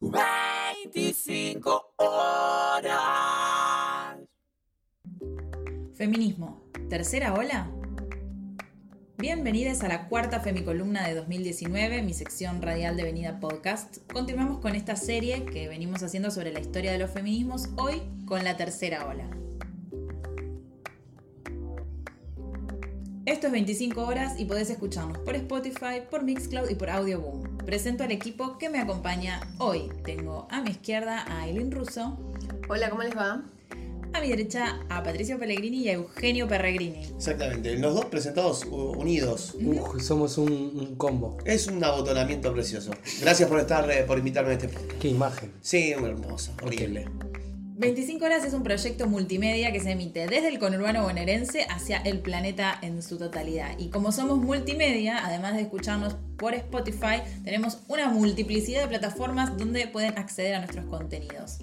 25 horas. Feminismo, tercera ola. Bienvenidos a la cuarta Femicolumna de 2019, mi sección radial de Venida Podcast. Continuamos con esta serie que venimos haciendo sobre la historia de los feminismos, hoy con la tercera ola. Esto es 25 horas y podés escucharnos por Spotify, por Mixcloud y por Audioboom. Presento al equipo que me acompaña hoy. Tengo a mi izquierda a Aileen Russo. Hola, ¿cómo les va? A mi derecha a Patricio Pellegrini y a Eugenio Perregrini. Exactamente, los dos presentados unidos. Uf, somos un, un combo. Es un abotonamiento precioso. Gracias por estar, eh, por invitarme a este podcast. Qué imagen. Sí, hermoso, horrible. 25 horas es un proyecto multimedia que se emite desde el conurbano bonaerense hacia el planeta en su totalidad. Y como somos multimedia, además de escucharnos por Spotify, tenemos una multiplicidad de plataformas donde pueden acceder a nuestros contenidos.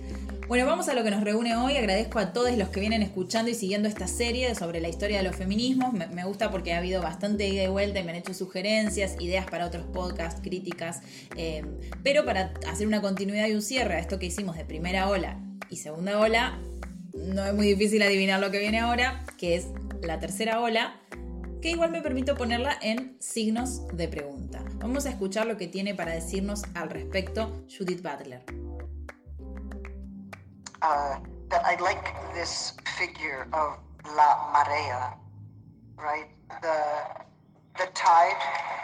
Bueno, vamos a lo que nos reúne hoy. Agradezco a todos los que vienen escuchando y siguiendo esta serie sobre la historia de los feminismos. Me, gusta porque ha habido bastante ida y vuelta y me han hecho sugerencias, ideas para otros podcasts, críticas. eh, pero para hacer una continuidad y un cierre a esto que hicimos de primera ola y segunda ola, no es muy difícil adivinar lo que viene ahora, que es la tercera ola, que igual me permito ponerla en signos de pregunta. Vamos a escuchar lo que tiene para decirnos al respecto Judith Butler. uh, that I like this figure of La Marea, right? The the tide.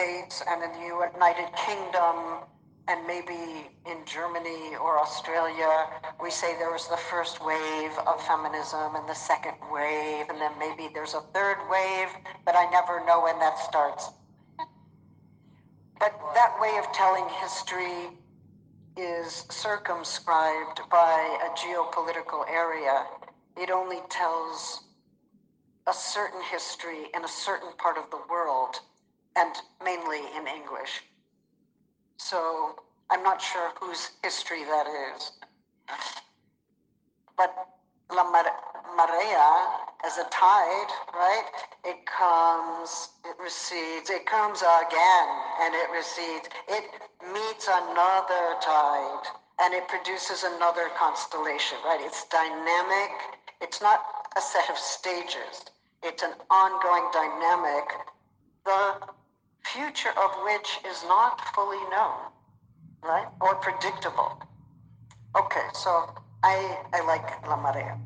States and in the United Kingdom and maybe in Germany or Australia, we say there was the first wave of feminism and the second wave, and then maybe there's a third wave, but I never know when that starts. But that way of telling history is circumscribed by a geopolitical area. It only tells a certain history in a certain part of the world, and mainly in English. So I'm not sure whose history that is. But La Mar- Marea, as a tide, right? It comes, it recedes, it comes again, and it recedes. It meets another tide, and it produces another constellation, right? It's dynamic. It's not a set of stages. It's an ongoing dynamic, the future of which is not fully known, right? Or predictable. Okay, so I, I like La Marea.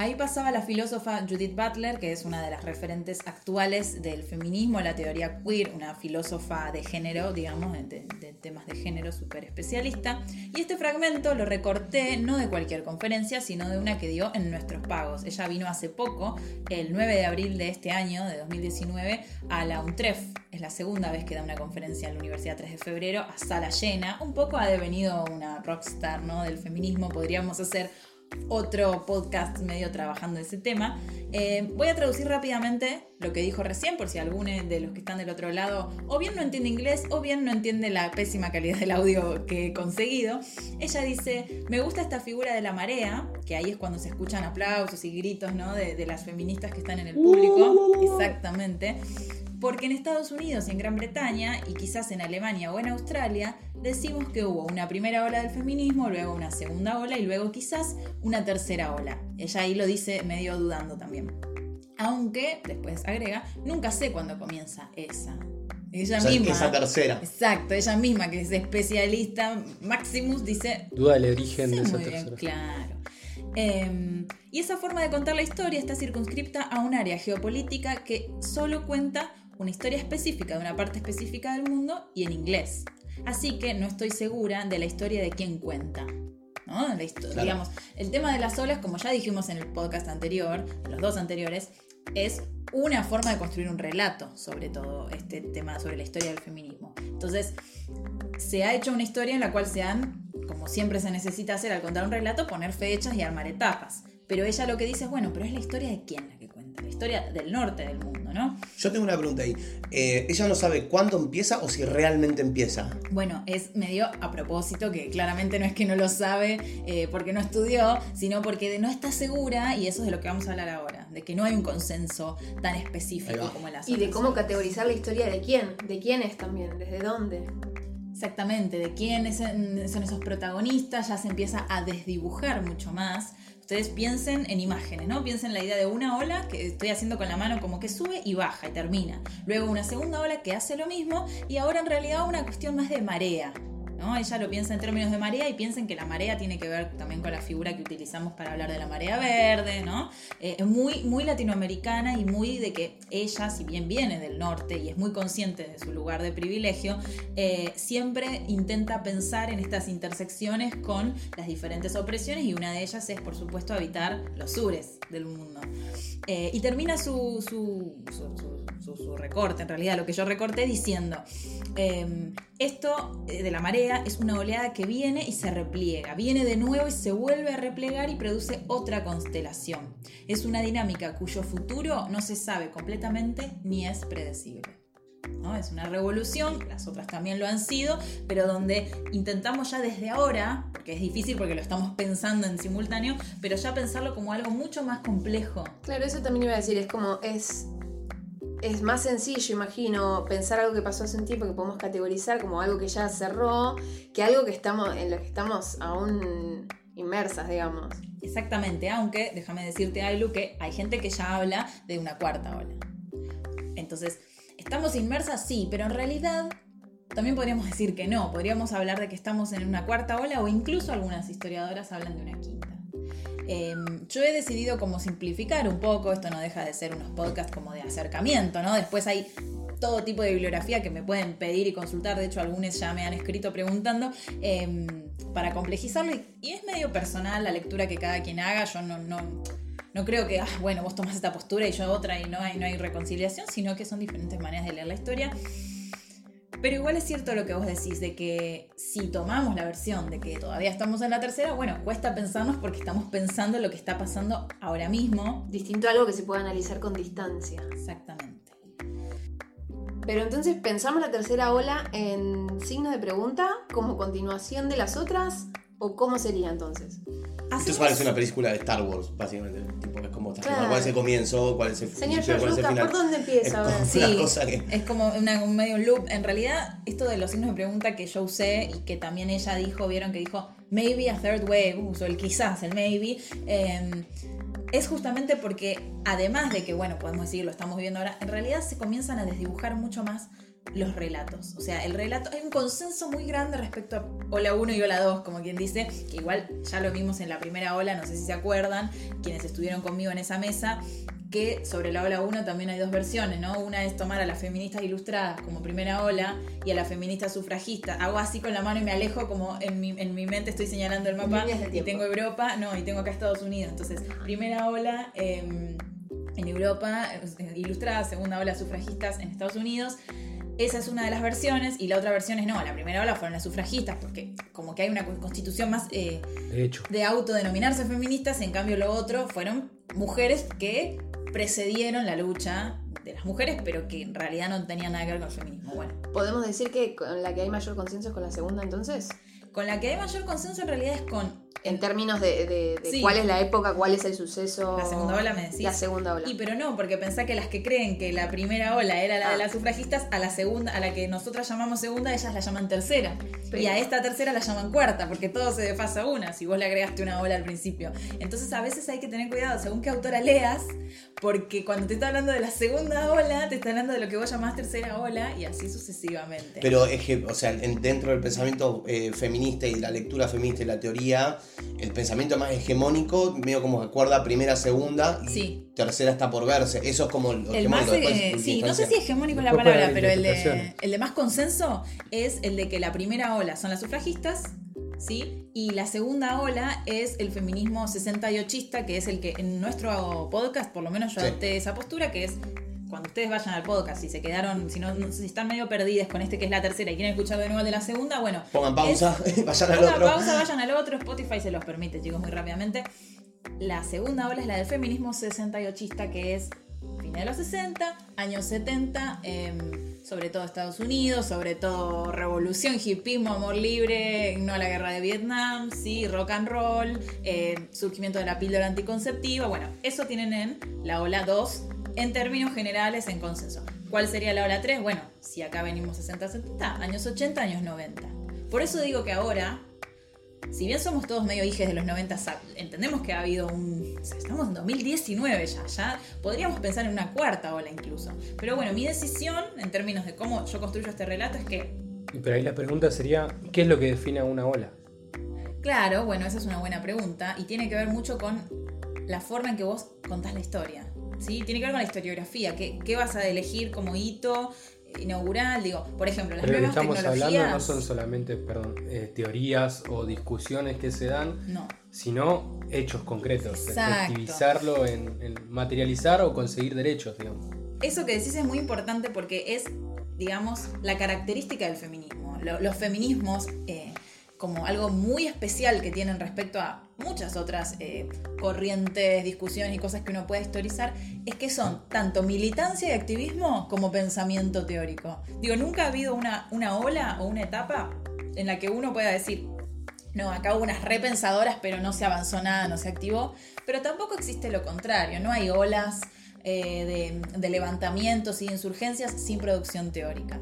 Ahí pasaba la filósofa Judith Butler, que es una de las referentes actuales del feminismo, la teoría queer, una filósofa de género, digamos, de, temas de género súper especialista. Y este fragmento lo recorté no de cualquier conferencia, sino de una que dio en Nuestros Pagos. Ella vino hace poco, el 9 de abril de este año, de 2019, a la UNTREF. Es la segunda vez que da una conferencia en la Universidad 3 de Febrero, a sala llena. Un poco ha devenido una rockstar ¿no? del feminismo, podríamos hacer otro podcast medio trabajando ese tema. Eh, voy a traducir rápidamente lo que dijo recién, por si alguno de los que están del otro lado o bien no entiende inglés o bien no entiende la pésima calidad del audio que he conseguido. Ella dice, me gusta esta figura de la marea, que ahí es cuando se escuchan aplausos y gritos ¿no? de, de las feministas que están en el público. Exactamente. Porque en Estados Unidos y en Gran Bretaña, y quizás en Alemania o en Australia, decimos que hubo una primera ola del feminismo, luego una segunda ola y luego quizás una tercera ola. Ella ahí lo dice medio dudando también. Aunque, después agrega, nunca sé cuándo comienza esa. Ella O sea, misma. esa tercera. Exacto, ella misma, que es especialista, Maximus, dice, Duda del origen Sí, de esa muy bien, tercera. claro. Eh, y esa forma de contar la historia está circunscripta a un área geopolítica que solo cuenta una historia específica de una parte específica del mundo y en inglés. Así que no estoy segura de la historia de quién cuenta. ¿no? La histo- Claro. Digamos, el tema de las olas, como ya dijimos en el podcast anterior, en los dos anteriores, es una forma de construir un relato sobre todo este tema, sobre la historia del feminismo. Entonces, se ha hecho una historia en la cual se han, como siempre se necesita hacer al contar un relato, poner fechas y armar etapas. Pero ella lo que dice es, bueno, pero es la historia de quién la que cuenta, la historia del norte del mundo. Mundo, ¿no? Yo tengo una pregunta ahí. Eh, ella no sabe cuándo empieza o si realmente empieza. Bueno, es medio a propósito, que claramente no es que no lo sabe eh, porque no estudió, sino porque no está segura, y eso es de lo que vamos a hablar ahora, de que no hay un consenso tan específico como las Y de cómo categorizar la historia de quién, de quiénes también, desde dónde. Exactamente, de quiénes son son esos protagonistas, ya se empieza a desdibujar mucho más. Ustedes piensen en imágenes, ¿no? Piensen en la idea de una ola que estoy haciendo con la mano como que sube y baja y termina. Luego una segunda ola que hace lo mismo y ahora en realidad una cuestión más de marea. Ella lo piensa en términos de marea y piensen que la marea tiene que ver también con la figura que utilizamos para hablar de la marea verde, ¿no? Eh, es muy, muy latinoamericana y muy de que ella, si bien viene del norte y es muy consciente de su lugar de privilegio, eh, siempre intenta pensar en estas intersecciones con las diferentes opresiones y una de ellas es, por supuesto, habitar los sures del mundo. Eh, y termina su- su- su recorte, en realidad lo que yo recorté diciendo, eh, esto de la marea es una oleada que viene y se repliega, viene de nuevo y se vuelve a replegar y produce otra constelación. Es una dinámica cuyo futuro no se sabe completamente ni es predecible. ¿no? Es una revolución, las otras también lo han sido, pero donde intentamos ya desde ahora, porque es difícil porque lo estamos pensando en simultáneo, pero ya pensarlo como algo mucho más complejo. Claro, eso también iba a decir, es como, es, es más sencillo, imagino, pensar algo que pasó hace un tiempo que podemos categorizar como algo que ya cerró, que algo que estamos, en lo que estamos aún inmersas, digamos. Exactamente, aunque déjame decirte, Ailu, que hay gente que ya habla de una cuarta ola. Entonces, ¿estamos inmersas? Sí, pero en realidad también podríamos decir que no. Podríamos hablar de que estamos en una cuarta ola o incluso algunas historiadoras hablan de una quinta. Eh, yo he decidido como simplificar un poco, esto no deja de ser unos podcasts como de acercamiento, ¿no? Después hay todo tipo de bibliografía que me pueden pedir y consultar, de hecho algunos ya me han escrito preguntando, eh, para complejizarlo y, y es medio personal la lectura que cada quien haga, yo no, no, no creo que, ah, bueno, vos tomás esta postura y yo otra y no hay, no hay reconciliación, sino que son diferentes maneras de leer la historia. Pero igual es cierto lo que vos decís, de que si tomamos la versión de que todavía estamos en la tercera, bueno, cuesta pensarnos porque estamos pensando lo que está pasando ahora mismo. Distinto a algo que se puede analizar con distancia. Exactamente. Pero entonces, ¿pensamos la tercera ola en signo de pregunta como continuación de las otras? ¿O cómo sería entonces? Esto Hacemos- parece una película de Star Wars, básicamente. Tipo, es como Claro. cuál es el comienzo, cuál es el Señor principio, cuál es el final. ¿por dónde empieza? Es como. Sí, una cosa que. es como una- un medio loop. En realidad, esto de los signos de pregunta que yo usé y que también ella dijo, vieron que dijo maybe a third wave, usó el quizás, el maybe, eh, es justamente porque además de que, bueno, podemos decir, lo estamos viendo ahora, en realidad se comienzan a desdibujar mucho más los relatos. O sea, el relato, hay un consenso muy grande respecto a Ola 1 y Ola 2, como quien dice, que igual ya lo vimos en la primera ola, no sé si se acuerdan, quienes estuvieron conmigo en esa mesa, que sobre la ola 1 también hay dos versiones, ¿no? Una es tomar a las feministas ilustradas como primera ola y a las feministas sufragistas. Hago así con la mano y me alejo como en mi, en mi mente estoy señalando el mapa y tengo Europa, no, y tengo acá Estados Unidos. Entonces, primera ola em, en Europa, eh, ilustrada, segunda ola sufragistas en Estados Unidos. Esa es una de las versiones y la otra versión es no, la primera ola fueron las sufragistas porque como que hay una constitución más eh, De hecho. de autodenominarse feministas, en cambio lo otro fueron mujeres que precedieron la lucha de las mujeres, pero que en realidad no tenían nada que ver con el feminismo. Bueno, ¿Podemos decir que con la que hay mayor consenso es con la segunda entonces? con la que hay mayor consenso en realidad es con En términos de, de- de Sí. cuál es la época, cuál es el suceso. la segunda ola, me decís. La segunda ola. Y pero no, porque pensá que las que creen que la primera ola era la de Ah. las sufragistas, a la segunda, a la que nosotras llamamos segunda, ellas la llaman tercera. Pero- Y a esta tercera la llaman cuarta, porque todo se desfasa una, si vos le agregaste una ola al principio. Entonces a veces hay que tener cuidado según qué autora leas, porque cuando te está hablando de la segunda ola, te está hablando de lo que vos llamás tercera ola y así sucesivamente. Pero es que, o sea, en- dentro del pensamiento eh, feminista y la lectura feminista y la teoría, el pensamiento más hegemónico, medio como que acuerda primera, segunda y Sí. tercera está por verse. Eso es como lo El más, hegemónico. Después, eh, sí, no sé si hegemónico es la palabra, pero el de, el de más consenso es el de que la primera ola son las sufragistas, ¿sí? Y la segunda ola es el feminismo 68ista, que es el que en nuestro podcast, por lo menos yo Sí. adopté esa postura, que es cuando ustedes vayan al podcast y se quedaron, si no, no sé si están medio perdidas con este que es la tercera y quieren escuchar de nuevo el de la segunda, bueno. Pongan pausa, vayan al Pongan otro. pausa, vayan al otro, Spotify se los permite, chicos, muy rápidamente. La segunda ola es la del feminismo 68ista, que es Alemania de los 60, años 70, em, sobre todo Estados Unidos, sobre todo revolución, hipismo, amor libre, no a la guerra de Vietnam, sí, rock and roll, eh, surgimiento de la píldora anticonceptiva. Bueno, eso tienen en la ola 2 en términos generales en consenso. ¿Cuál sería la ola 3? Bueno, si acá venimos 60-70, años 80, años 90. Por eso digo que ahora si bien somos todos medio hijos de los 90, entendemos que ha habido un... Estamos en 2019 ya, ya podríamos pensar en una cuarta ola incluso. Pero bueno, mi decisión en términos de cómo yo construyo este relato es que... Pero ahí la pregunta sería, ¿qué es lo que define a una ola? Claro, bueno, esa es una buena pregunta y tiene que ver mucho con la forma en que vos contás la historia. ¿Sí? Tiene que ver con la historiografía, qué, qué vas a elegir como hito, inaugural, digo, por ejemplo, las Pero lo que nuevas estamos tecnologías. hablando no son solamente perdón, eh, teorías o discusiones que se dan, No. sino hechos concretos, efectivizarlo en, en materializar o conseguir derechos, digamos. Eso que decís es muy importante porque es, digamos, la característica del feminismo. Lo- los feminismos, eh, como algo muy especial que tienen respecto a muchas otras eh, corrientes, discusiones y cosas que uno puede historizar, es que son tanto militancia y activismo como pensamiento teórico. Digo, nunca ha habido una, una ola o una etapa en la que uno pueda decir, no, acá hubo unas repensadoras, pero no se avanzó nada, no se activó. Pero tampoco existe lo contrario, no hay olas eh, de, levantamientos y insurgencias sin producción teórica.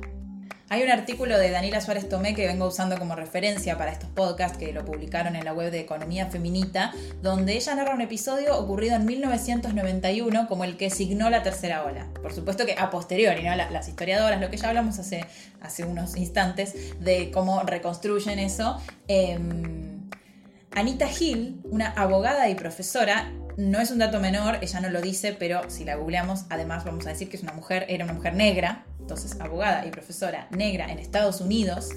Hay un artículo de Daniela Suárez Tomé que vengo usando como referencia para estos podcasts que lo publicaron en la web de Economía Feminita, donde ella narra un episodio ocurrido en 1991 como el que signó la tercera ola. Por supuesto que a posteriori, ¿no? La- las historiadoras, lo que ya hablamos hace, hace unos instantes, de cómo reconstruyen eso. Em, Anita Hill, una abogada y profesora, no es un dato menor, ella no lo dice, pero si la googleamos, además vamos a decir que es una mujer, era una mujer negra, entonces abogada y profesora negra en Estados Unidos,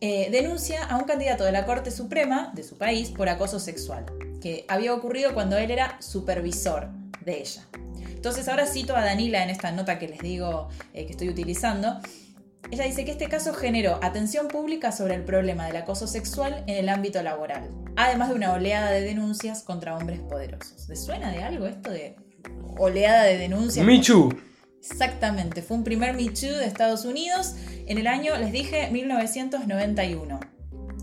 eh, denuncia a un candidato de la Corte Suprema de su país por acoso sexual, que había ocurrido cuando él era supervisor de ella. Entonces ahora cito a Danila en esta nota que les digo eh, que estoy utilizando. Ella dice que este caso generó atención pública sobre el problema del acoso sexual en el ámbito laboral, además de una oleada de denuncias contra hombres poderosos. ¿Les suena de algo esto de oleada de denuncias? Michu. Exactamente, fue un primer Me Too de Estados Unidos en el año, les dije, 1991.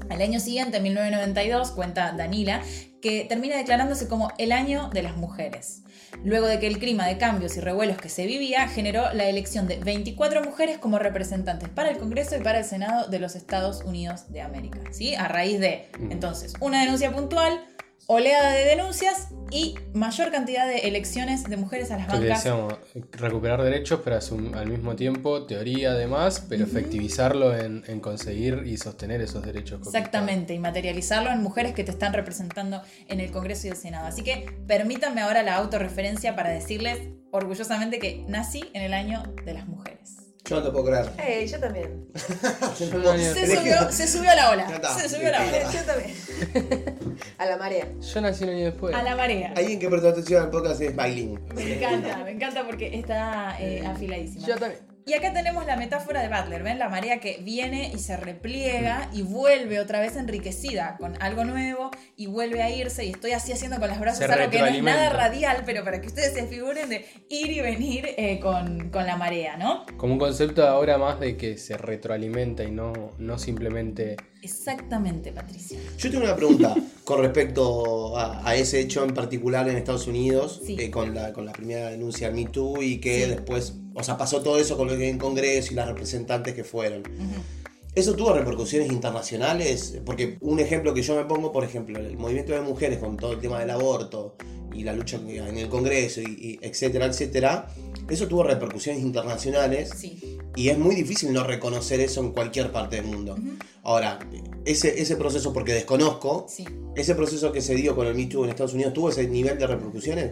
Al año siguiente, 1992, cuenta Danila, que termina declarándose como el año de las mujeres. Luego de que el clima de cambios y revuelos que se vivía generó la elección de 24 mujeres como representantes para el Congreso y para el Senado de los Estados Unidos de América. ¿sí? A raíz de, entonces, una denuncia puntual, oleada de denuncias y mayor cantidad de elecciones de mujeres a las bancas decíamos, recuperar derechos, pero al mismo tiempo teoría además, pero efectivizarlo en, en conseguir y sostener esos derechos. Exactamente, y materializarlo en mujeres que te están representando en el Congreso y el Senado. Así que permítanme ahora la autorreferencia para decirles orgullosamente que nací en el año de las mujeres. Yo no te puedo creer. Eh, yo también. Se subió, se subió a la ola. Se subió a la ola. yo también. A la marea. Yo nací un año después. A la marea. Alguien que prestó atención al podcast es Bailín. Me encanta, me encanta porque está eh, afiladísima. Yo también. Y acá tenemos la metáfora de Butler, ¿ven? La marea que viene y se repliega y vuelve otra vez enriquecida con algo nuevo y vuelve a irse y estoy así haciendo con los brazos algo que no es nada radial, pero para que ustedes se figuren de ir y venir eh, con, con la marea, ¿no? Como un concepto ahora más de que se retroalimenta y no, no simplemente... Exactamente, Patricia. Yo tengo una pregunta con respecto a, a ese hecho en particular en Estados Unidos, Sí. eh, con, la, con la primera denuncia Me Too y que Sí. después, o sea, pasó todo eso con lo que en Congreso y las representantes que fueron. ¿Eso tuvo repercusiones internacionales? Porque un ejemplo que yo me pongo, por ejemplo, el movimiento de mujeres con todo el tema del aborto y la lucha en el Congreso, y, y etcétera, etcétera, eso tuvo repercusiones internacionales Sí. y es muy difícil no reconocer eso en cualquier parte del mundo. Ahora, ese, ese proceso, porque desconozco, Sí. ese proceso que se dio con el Me Too en Estados Unidos, ¿tuvo ese nivel de repercusiones?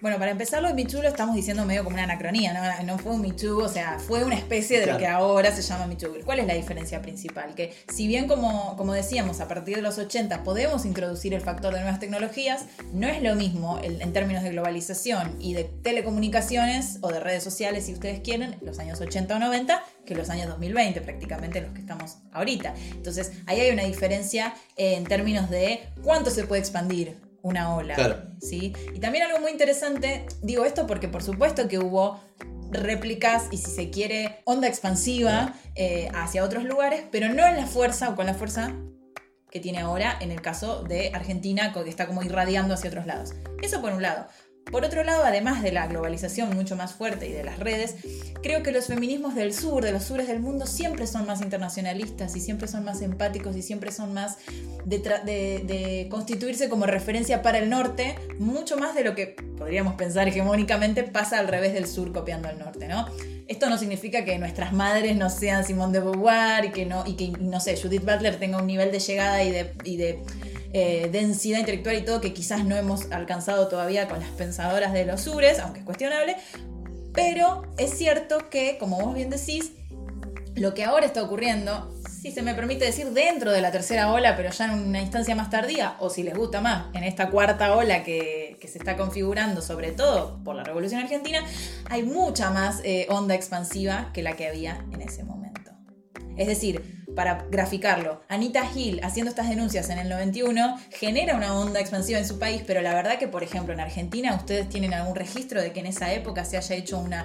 Bueno, para empezar, lo de lo estamos diciendo medio como una anacronía, ¿no? No fue un Too, o sea, fue una especie de Claro. lo que ahora se llama Too. ¿Cuál es la diferencia principal? Que si bien, como, como decíamos, a partir de los 80 podemos introducir el factor de nuevas tecnologías, no es lo mismo el- en términos de globalización y de telecomunicaciones o de redes sociales, si ustedes quieren, los años 80 o 90, que los años 2020, prácticamente los que estamos ahorita. Entonces, ahí hay una diferencia en términos de cuánto se puede expandir una ola. Claro. ¿sí? Y también algo muy interesante, digo esto porque por supuesto que hubo réplicas y si se quiere onda expansiva eh, hacia otros lugares, pero no en la fuerza o con la fuerza que tiene ahora en el caso de Argentina, que está como irradiando hacia otros lados. Eso por un lado. Por otro lado, además de la globalización mucho más fuerte y de las redes, creo que los feminismos del sur, de los sures del mundo, siempre son más internacionalistas y siempre son más empáticos y siempre son más de, constituirse como referencia para el norte, mucho más de lo que podríamos pensar hegemónicamente pasa al revés del sur copiando al norte, ¿no? Esto no significa que nuestras madres no sean Simone de Beauvoir y que no, y que, no sé, Judith Butler tenga un nivel de llegada y de eh, densidad intelectual y todo que quizás no hemos alcanzado todavía con las pensadoras de los sures, aunque es cuestionable. Pero es cierto que, como vos bien decís, lo que ahora está ocurriendo, si se me permite decir, dentro de la tercera ola, pero ya en una instancia más tardía, o si les gusta más, en esta cuarta ola que, se está configurando, sobre todo por la Revolución Argentina, hay mucha más eh, onda expansiva que la que había en ese momento. Es decir, para graficarlo, Anita Hill haciendo estas denuncias en el 91 genera una onda expansiva en su país, pero la verdad que, por ejemplo, en Argentina, ¿ustedes tienen algún registro de que en esa época se haya hecho una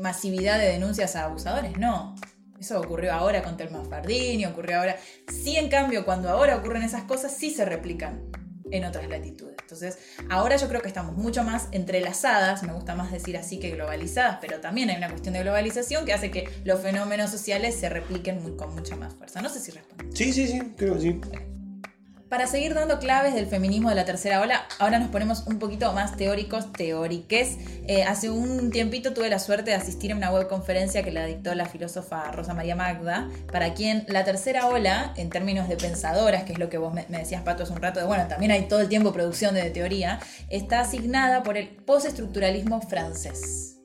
masividad de denuncias a abusadores? No. Eso ocurrió ahora con Telma Fardini, ocurrió ahora. Sí, en cambio, cuando ahora ocurren esas cosas, sí se replican en otras latitudes. Entonces, ahora yo creo que estamos mucho más entrelazadas, me gusta más decir así que globalizadas, pero también hay una cuestión de globalización que hace que los fenómenos sociales se repliquen con mucha más fuerza. No sé si responde. Sí, sí, sí, creo que sí. Para seguir dando claves del feminismo de la tercera ola, ahora nos ponemos un poquito más teóricos, teóriques. Eh, hace un tiempito tuve la suerte de asistir a una webconferencia que la dictó la filósofa Rosa María Magda, para quien la tercera ola, en términos de pensadoras, que es lo que vos me, decías, Pato, hace un rato, de bueno, también hay todo el tiempo producción de teoría, está asignada por el postestructuralismo francés.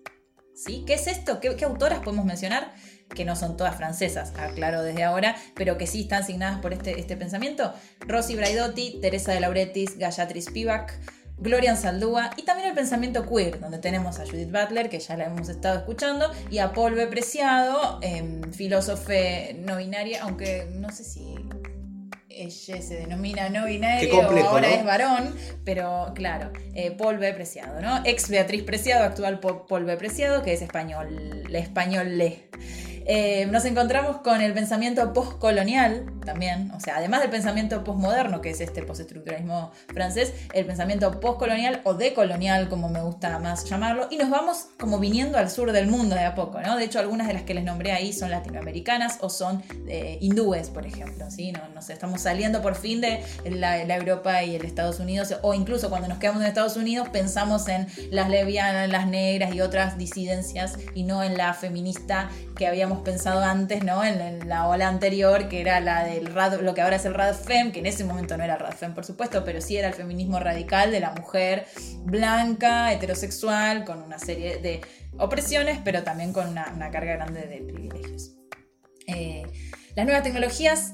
¿Sí? ¿Qué es esto? ¿Qué, qué autoras podemos mencionar? Que no son todas francesas, aclaro desde ahora, pero que sí están asignadas por este, este pensamiento. Rosy Braidotti, Teresa de Lauretis, Gayatri Spivak, Gloria Saldúa y también el pensamiento queer, donde tenemos a Judith Butler, que ya la hemos estado escuchando, y a Paul B. Preciado, eh, filósofo no binaria, aunque no sé si ella se denomina no binario o ahora es varón, pero claro, eh, Paul B. Preciado, ¿no? Ex Beatriz Preciado, actual Paul B. Preciado, que es español, español le. Eh, nos encontramos con el pensamiento postcolonial también, o sea, además del pensamiento postmoderno, que es este postestructuralismo francés, el pensamiento postcolonial o decolonial, como me gusta más llamarlo, y nos vamos como viniendo al sur del mundo de a poco, ¿no? De hecho, algunas de las que les nombré ahí son latinoamericanas o son eh, hindúes, por ejemplo, ¿sí? No, no sé, estamos saliendo por fin de la, la, Europa y el Estados Unidos, o incluso cuando nos quedamos en Estados Unidos pensamos en las lesbianas, las negras y otras disidencias, y no en la feminista que habíamos pensado antes, ¿no? En, la ola anterior, que era la del rad, lo que ahora es el RADFEM, que en ese momento no era RADFEM, por supuesto, pero sí era el feminismo radical de la mujer blanca, heterosexual, con una serie de opresiones, pero también con una, carga grande de privilegios. Eh, las nuevas tecnologías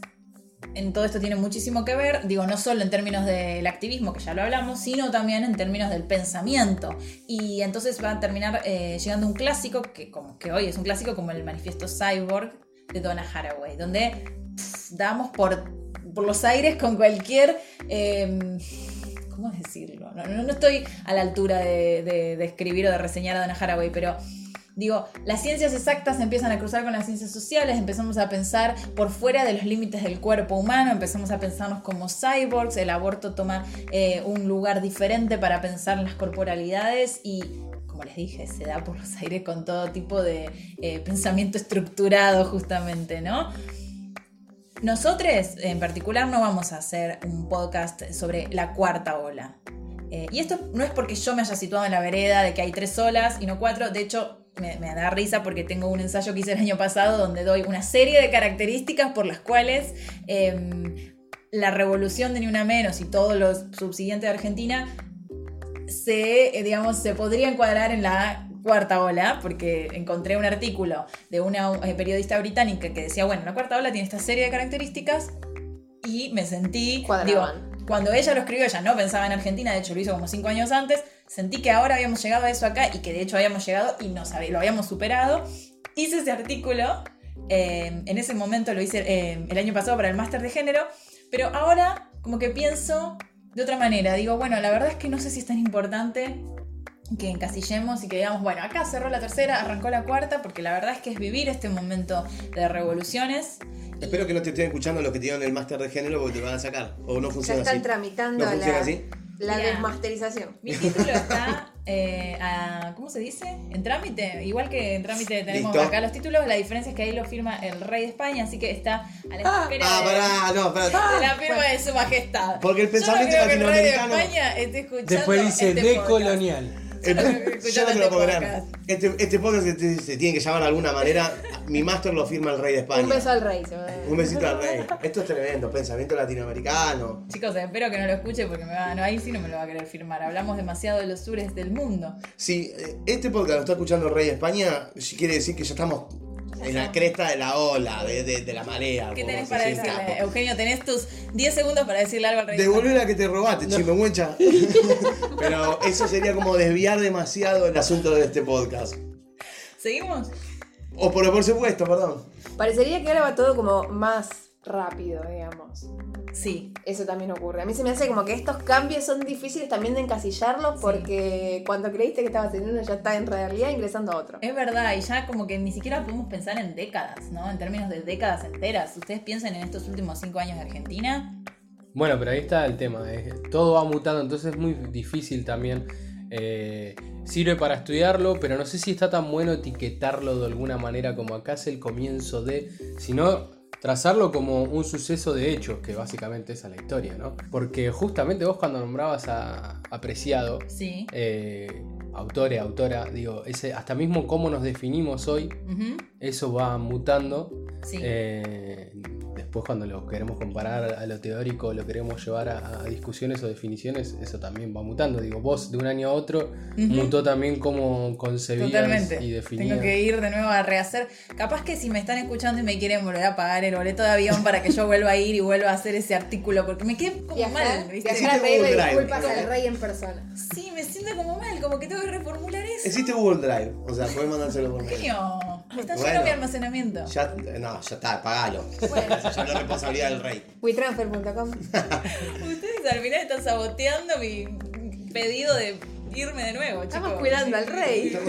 en todo esto tiene muchísimo que ver, digo, no solo en términos del activismo, que ya lo hablamos, sino también en términos del pensamiento. Y entonces va a terminar eh, llegando un clásico, que, como, que hoy es un clásico como el manifiesto Cyborg de Donna Haraway, donde damos por, por, los aires con cualquier... Em, ¿Cómo decirlo? No, no, estoy a la altura de, de, de escribir o de reseñar a Donna Haraway, pero Digo, las ciencias exactas empiezan a cruzar con las ciencias sociales, empezamos a pensar por fuera de los límites del cuerpo humano, empezamos a pensarnos como cyborgs, el aborto toma eh, un lugar diferente para pensar en las corporalidades y como les dije, se da por los aires con todo tipo de eh, pensamiento estructurado justamente, ¿no? Nosotros en particular no vamos a hacer un podcast sobre la cuarta ola. Eh, y esto no es porque yo me haya situado en la vereda de que hay tres olas y no cuatro, de hecho me, da risa porque tengo un ensayo que hice el año pasado donde doy una serie de características por las cuales em, la revolución de Ni Una Menos y todos los subsiguientes de Argentina se, eh, digamos, se podría encuadrar en la cuarta ola, porque encontré un artículo de una eh, periodista británica que decía, bueno, la cuarta ola tiene esta serie de características y me sentí, digo, cuando ella lo escribió, ella no pensaba en Argentina, de hecho lo hizo como cinco años antes, sentí que ahora habíamos llegado a eso acá y que de hecho habíamos llegado y no lo habíamos superado. Hice ese artículo, eh, en ese momento lo hice eh, el año pasado para el máster de género, pero ahora como que pienso de otra manera. Digo, bueno, la verdad es que no sé si es tan importante que encasillemos y que digamos, bueno, acá cerró la tercera, arrancó la cuarta, porque la verdad es que es vivir este momento de revoluciones. Espero que no te estén escuchando los que tienen el máster de género porque te van a sacar. O no Ya funciona están así. tramitando ¿No funciona la, así? La Mirá. desmasterización. Mi título está, eh, a- ¿cómo se dice? En trámite. Igual que en trámite tenemos Listo. acá los títulos, la diferencia es que ahí lo firma el rey de España, así que está a la espera Ah, de- pará, no, pará. de la firma de su majestad. Porque el Yo no pensamiento creo que el rey de España esté escuchando Después dice este de podcast. Yo no te lo este puedo creer. podcast. Este, este podcast se, se tiene que llamar de alguna manera. Mi máster lo firma el rey de España. Un beso al rey. Un besito al rey. Esto es tremendo, pensamiento latinoamericano. Chicos, espero que no lo escuche porque me va, no, ahí sí no me lo va a querer firmar. Hablamos demasiado de los sures del mundo. Si eh, este podcast lo está escuchando el rey de España, sí quiere decir que ya estamos en la cresta de la ola, de, de- de la marea. ¿Qué tenés para decirle? Eugenio, tenés tus 10 segundos para decirle algo al rey. de Devolvé España. la que te robaste, chimenguencha. Pero eso sería como desviar demasiado el asunto de este podcast. ¿Seguimos? O por, por supuesto, perdón. Parecería que ahora va todo como más rápido, digamos. Sí. Eso también ocurre. A mí se me hace como que estos cambios son difíciles también de encasillarlos porque cuando creíste que estabas en uno ya está en realidad ingresando a otro. Es verdad, y ya como que ni siquiera podemos pensar en décadas, ¿no? En términos de décadas enteras. Ustedes piensan en estos últimos cinco años de Argentina. Bueno, pero ahí está el tema. todo va mutando, entonces es muy difícil también. eh, sirve para estudiarlo, pero no sé si está tan bueno etiquetarlo de alguna manera como acá es el comienzo de, sino trazarlo como un suceso de hechos, que básicamente esa es la historia, ¿no? Porque justamente vos cuando nombrabas a Apreciado, Sí. eh, autore, autora, digo, ese, hasta mismo cómo nos definimos hoy, eso va mutando. Sí. Eh, después cuando lo queremos comparar a lo teórico, lo queremos llevar a, a discusiones o definiciones, eso también va mutando. Digo, vos de un año a otro Ujú. mutó también cómo concebías Totalmente. y definías. Tengo que ir de nuevo a rehacer. Capaz que si me están escuchando y me quieren volver a pagar el boleto de avión para que yo vuelva a ir y vuelva a hacer ese artículo, porque me quedé como Viajar, mal, ¿viste? viajar a pedirle disculpas al rey en persona. Sí, me siento como mal, como que tengo que reformular eso. Existe Google Drive, o sea, podés mandárselo por mail. Está Bueno. lleno mi almacenamiento. Ya, no, ya está, pagalo. Bueno. Ya es responsabilidad del rey. WeTransfer.com Ustedes al final están saboteando mi pedido de irme de nuevo, chicos. Estamos cuidando al rey.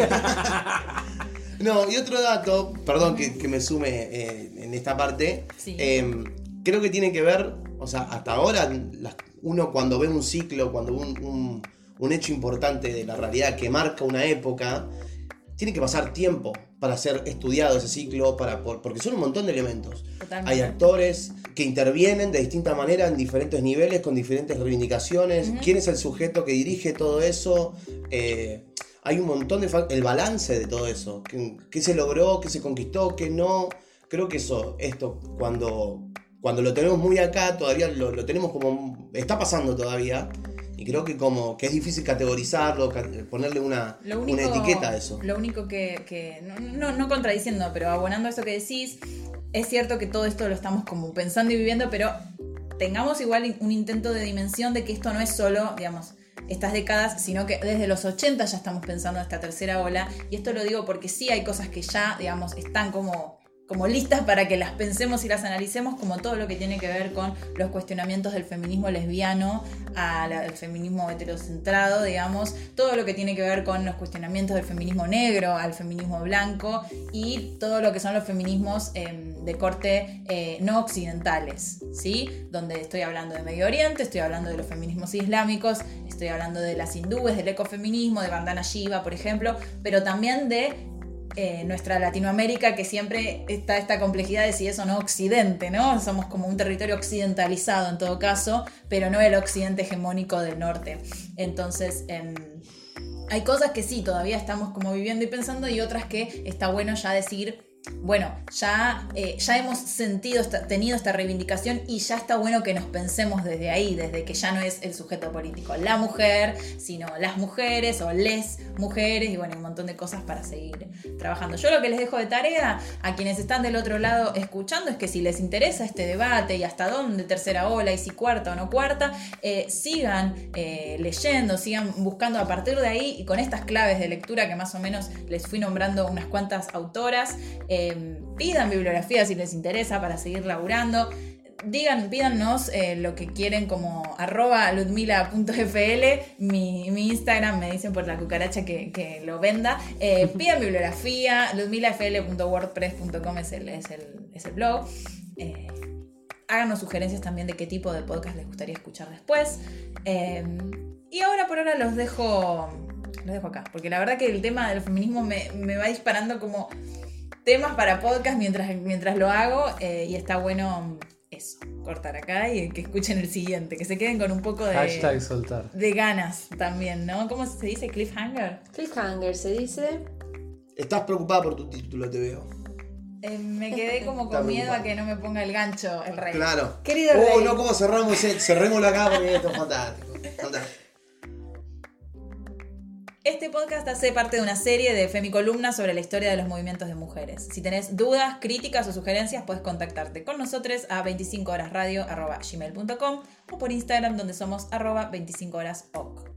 No, y otro dato, perdón que, que me sume eh, en esta parte, Sí. eh, creo que tiene que ver, o sea, hasta ahora las- uno cuando ve un ciclo, cuando ve un, un- un hecho importante de la realidad que marca una época, tiene que pasar tiempo para ser estudiado ese ciclo, para, por- porque son un montón de elementos. Totalmente. Hay actores que intervienen de distinta manera en diferentes niveles, con diferentes reivindicaciones. ¿Quién es el sujeto que dirige todo eso? Eh, hay un montón de... El balance de todo eso. ¿Qué, qué se logró? ¿Qué se conquistó? ¿Qué no? Creo que eso, esto, cuando, cuando lo tenemos muy acá, todavía lo, lo tenemos como... Está pasando todavía. Y creo que como que es difícil categorizarlo, ca- ponerle una, único, una etiqueta a eso. Lo único que, que- no, no, no contradiciendo, pero abonando a eso que decís, es cierto que todo esto lo estamos como pensando y viviendo, pero tengamos igual un intento de dimensión de que esto no es solo, digamos, estas décadas, sino que desde los 80 ya estamos pensando en esta tercera ola. Y esto lo digo porque sí hay cosas que ya, digamos, están como como listas para que las pensemos y las analicemos, como todo lo que tiene que ver con los cuestionamientos del feminismo lesbiano al, feminismo heterocentrado, digamos, todo lo que tiene que ver con los cuestionamientos del feminismo negro al feminismo blanco y todo lo que son los feminismos eh, de corte eh, no occidentales, ¿sí? Donde estoy hablando de Medio Oriente, estoy hablando de los feminismos islámicos, estoy hablando de las hindúes, del ecofeminismo, de Bandana Shiva, por ejemplo, pero también de eh, nuestra Latinoamérica, que siempre está esta complejidad de si es o no occidente, ¿no? Somos como un territorio occidentalizado en todo caso, pero no el occidente hegemónico del norte. Entonces, em, hay cosas que sí, todavía estamos como viviendo y pensando, y otras que está bueno ya decir. Bueno, ya, eh, ya hemos sentido, tenido esta reivindicación y ya está bueno que nos pensemos desde ahí, desde que ya no es el sujeto político la mujer, sino las mujeres o les mujeres y bueno, un montón de cosas para seguir trabajando. Yo lo que les dejo de tarea a quienes están del otro lado escuchando es que si les interesa este debate y hasta dónde tercera ola y si cuarta o no cuarta, eh, sigan eh, leyendo, sigan buscando a partir de ahí y con estas claves de lectura que más o menos les fui nombrando unas cuantas autoras, pidan bibliografía si les interesa para seguir laburando digan, pídanos eh, lo que quieren como arroba ludmila.fl, mi, mi Instagram me dicen por la cucaracha que, que lo venda. Eh, pidan bibliografía, ludmilafl.wordpress.com es el, es, el, es el blog. Eh, háganos sugerencias también de qué tipo de podcast les gustaría escuchar después. Eh, y ahora por ahora los dejo, los dejo acá, porque la verdad que el tema del feminismo me, me va disparando como temas para podcast mientras, mientras lo hago eh, y está bueno eso, cortar acá y que escuchen el siguiente, que se queden con un poco de, Hashtag soltar. de ganas también, ¿no? ¿Cómo se dice? Cliffhanger. Cliffhanger se dice. Estás preocupada por tu título, te veo. Eh, me quedé como con miedo preocupada. a que no me ponga el gancho el rey. Claro. Querido Oh, rey. no, ¿cómo cerramos? el- Cerrémoslo acá porque esto es fantástico. fantástico. Este podcast hace parte de una serie de femicolumnas sobre la historia de los movimientos de mujeres. Si tenés dudas, críticas o sugerencias, puedes contactarte con nosotros a 25horasradio.gmail.com o por Instagram donde somos arroba 25horasoc.